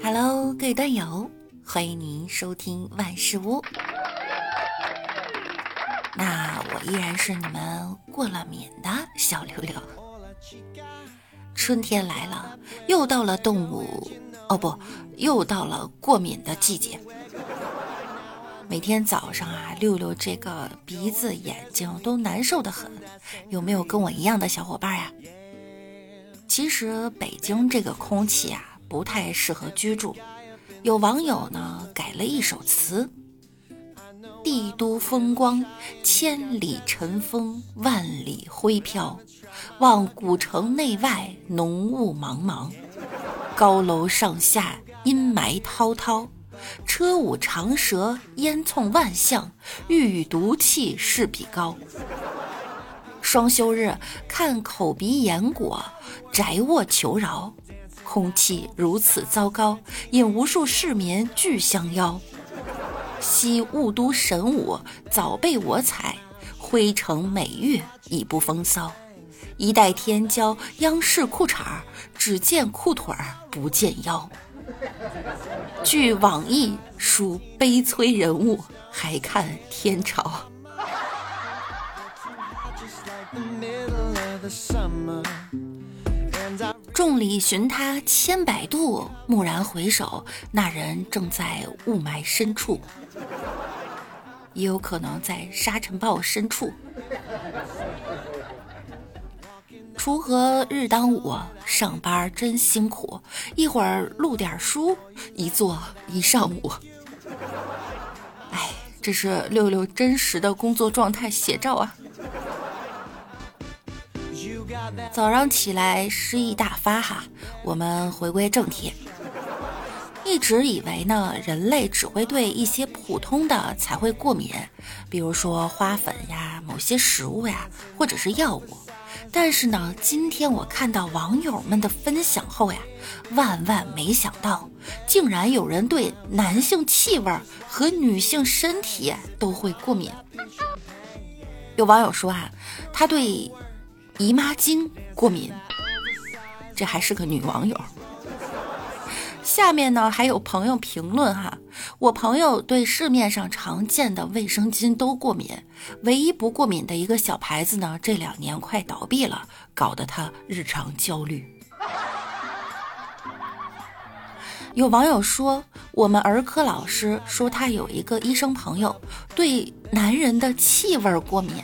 Hello，各位段友，欢迎您收听万事屋。那我依然是你们过了敏的小六六。春天来了，又到了动物哦不，又到了过敏的季节。每天早上啊，六六这个鼻子、眼睛都难受的很。有没有跟我一样的小伙伴呀？其实北京这个空气啊，不太适合居住。有网友呢改了一首词。帝都风光，千里尘风，万里灰飘。望古城内外，浓雾茫茫。高楼上下，阴霾滔滔。车舞长蛇，烟囱万象。欲与毒气势比高。双休日，看口鼻眼果，宅卧求饶。空气如此糟糕，引无数市民俱相邀。昔雾都神武，早被我采；灰城美玉，已不风骚。一代天骄，央视裤衩只见裤腿儿，不见腰。据网易属悲催人物，还看天朝。众里寻他千百度，蓦然回首，那人正在雾霾深处，也有可能在沙尘暴深处。锄禾日当午，上班真辛苦，一会儿录点书，一坐一上午。哎，这是六六真实的工作状态写照啊！早上起来诗意大发哈，我们回归正题。一直以为呢，人类只会对一些普通的才会过敏，比如说花粉呀、某些食物呀，或者是药物。但是呢，今天我看到网友们的分享后呀，万万没想到，竟然有人对男性气味和女性身体都会过敏。有网友说啊，他对。姨妈巾过敏，这还是个女网友。下面呢还有朋友评论哈，我朋友对市面上常见的卫生巾都过敏，唯一不过敏的一个小牌子呢，这两年快倒闭了，搞得他日常焦虑。有网友说，我们儿科老师说他有一个医生朋友对男人的气味过敏。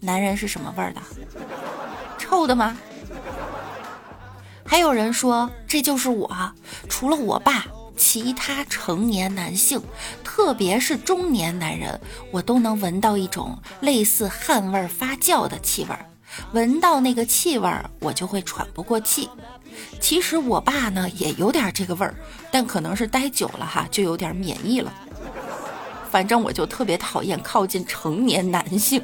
男人是什么味儿的？臭的吗？还有人说这就是我，除了我爸，其他成年男性，特别是中年男人，我都能闻到一种类似汗味发酵的气味儿。闻到那个气味儿，我就会喘不过气。其实我爸呢也有点这个味儿，但可能是待久了哈，就有点免疫了。反正我就特别讨厌靠近成年男性。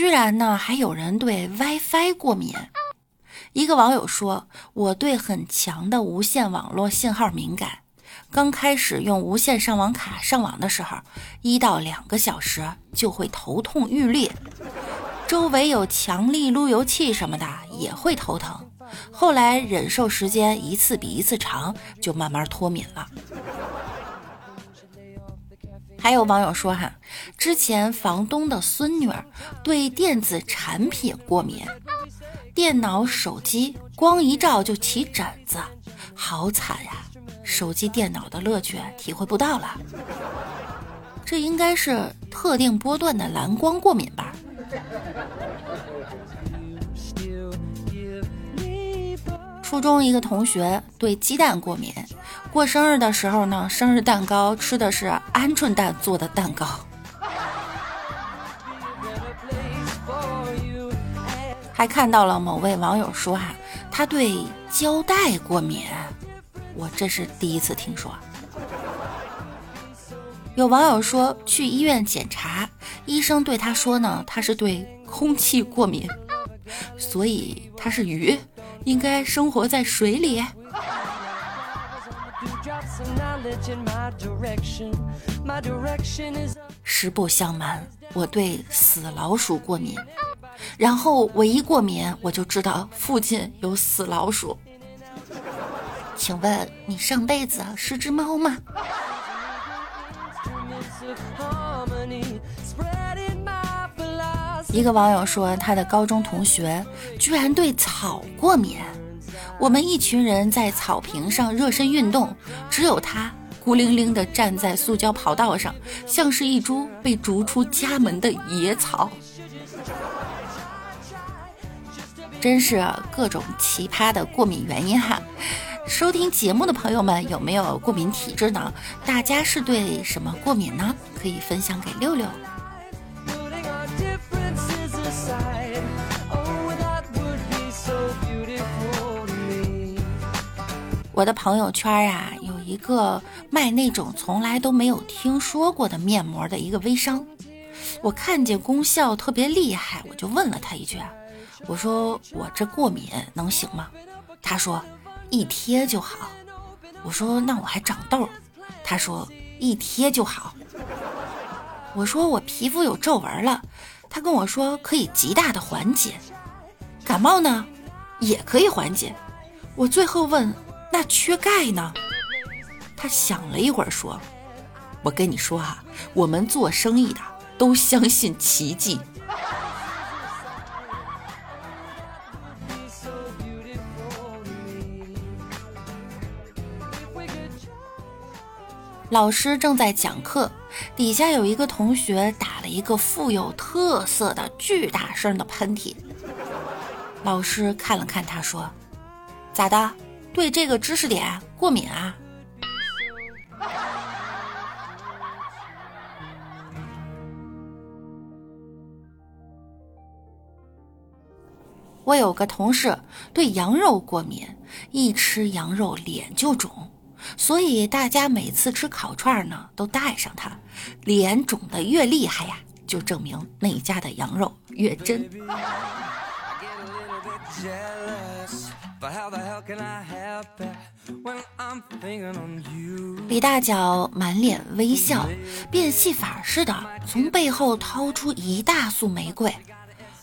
居然呢，还有人对 WiFi 过敏。一个网友说：“我对很强的无线网络信号敏感，刚开始用无线上网卡上网的时候，一到两个小时就会头痛欲裂，周围有强力路由器什么的也会头疼。后来忍受时间一次比一次长，就慢慢脱敏了。”还有网友说哈，之前房东的孙女儿对电子产品过敏，电脑、手机光一照就起疹子，好惨呀！手机、电脑的乐趣体会不到了，这应该是特定波段的蓝光过敏吧？初中一个同学对鸡蛋过敏。过生日的时候呢，生日蛋糕吃的是鹌鹑蛋做的蛋糕。还看到了某位网友说哈，他对胶带过敏，我这是第一次听说。有网友说去医院检查，医生对他说呢，他是对空气过敏，所以他是鱼，应该生活在水里。实不相瞒，我对死老鼠过敏。然后我一过敏，我就知道附近有死老鼠。请问你上辈子是只猫吗？一个网友说，他的高中同学居然对草过敏。我们一群人在草坪上热身运动，只有他孤零零地站在塑胶跑道上，像是一株被逐出家门的野草。真是各种奇葩的过敏原因哈！收听节目的朋友们有没有过敏体质呢？大家是对什么过敏呢？可以分享给六六。我的朋友圈啊，有一个卖那种从来都没有听说过的面膜的一个微商，我看见功效特别厉害，我就问了他一句。我说我这过敏能行吗？他说一贴就好。我说那我还长痘。他说一贴就好。我说我皮肤有皱纹了。他跟我说可以极大的缓解。感冒呢，也可以缓解。我最后问那缺钙呢？他想了一会儿说：“我跟你说哈，我们做生意的都相信奇迹。”老师正在讲课，底下有一个同学打了一个富有特色的巨大声的喷嚏。老师看了看他，说：“咋的？对这个知识点过敏啊？”我有个同事对羊肉过敏，一吃羊肉脸就肿。所以大家每次吃烤串呢，都带上它。脸肿的越厉害呀，就证明那家的羊肉越真。李大脚满脸微笑，变戏法似的从背后掏出一大束玫瑰，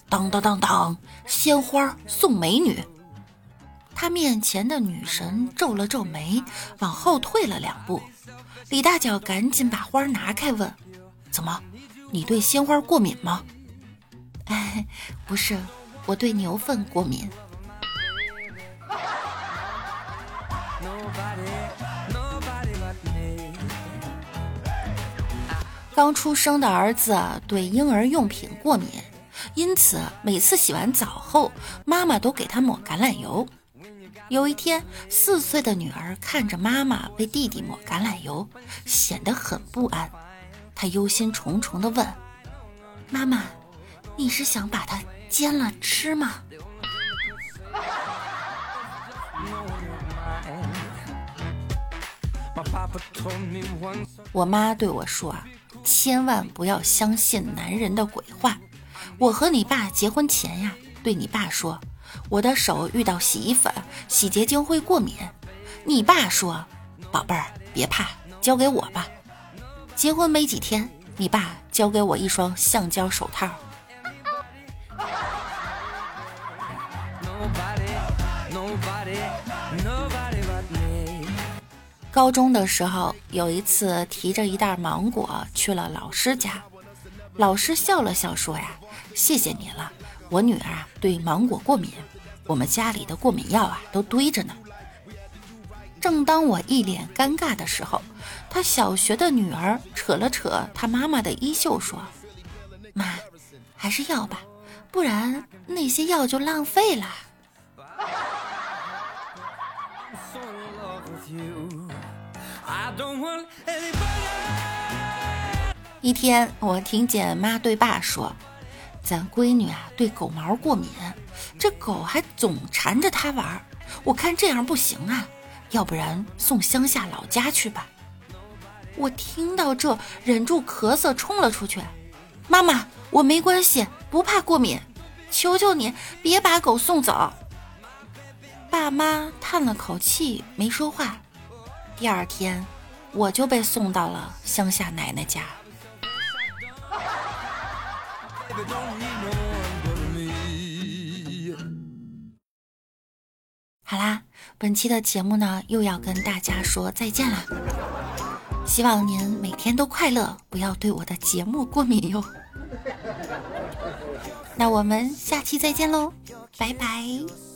当当当当，鲜花送美女。他面前的女神皱了皱眉，往后退了两步。李大脚赶紧把花拿开，问：“怎么，你对鲜花过敏吗？”“哎，不是，我对牛粪过敏。”刚出生的儿子对婴儿用品过敏，因此每次洗完澡后，妈妈都给他抹橄榄油。有一天，四岁的女儿看着妈妈为弟弟抹橄榄油，显得很不安。她忧心忡忡地问：“妈妈，你是想把它煎了吃吗？” 我妈对我说：“啊，千万不要相信男人的鬼话。我和你爸结婚前呀，对你爸说。”我的手遇到洗衣粉、洗洁精会过敏。你爸说：“宝贝儿，别怕，交给我吧。”结婚没几天，你爸交给我一双橡胶手套。高中的时候，有一次提着一袋芒果去了老师家，老师笑了笑说：“呀，谢谢你了。”我女儿啊，对芒果过敏，我们家里的过敏药啊都堆着呢。正当我一脸尴尬的时候，他小学的女儿扯了扯他妈妈的衣袖，说：“妈，还是要吧，不然那些药就浪费了。”一天，我听见妈对爸说。咱闺女啊，对狗毛过敏，这狗还总缠着她玩。我看这样不行啊，要不然送乡下老家去吧。我听到这，忍住咳嗽冲了出去。妈妈，我没关系，不怕过敏，求求你别把狗送走。爸妈叹了口气，没说话。第二天，我就被送到了乡下奶奶家。好啦，本期的节目呢又要跟大家说再见啦。希望您每天都快乐，不要对我的节目过敏哟。那我们下期再见喽，拜拜。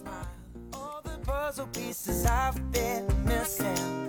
puzzle pieces I've been missing.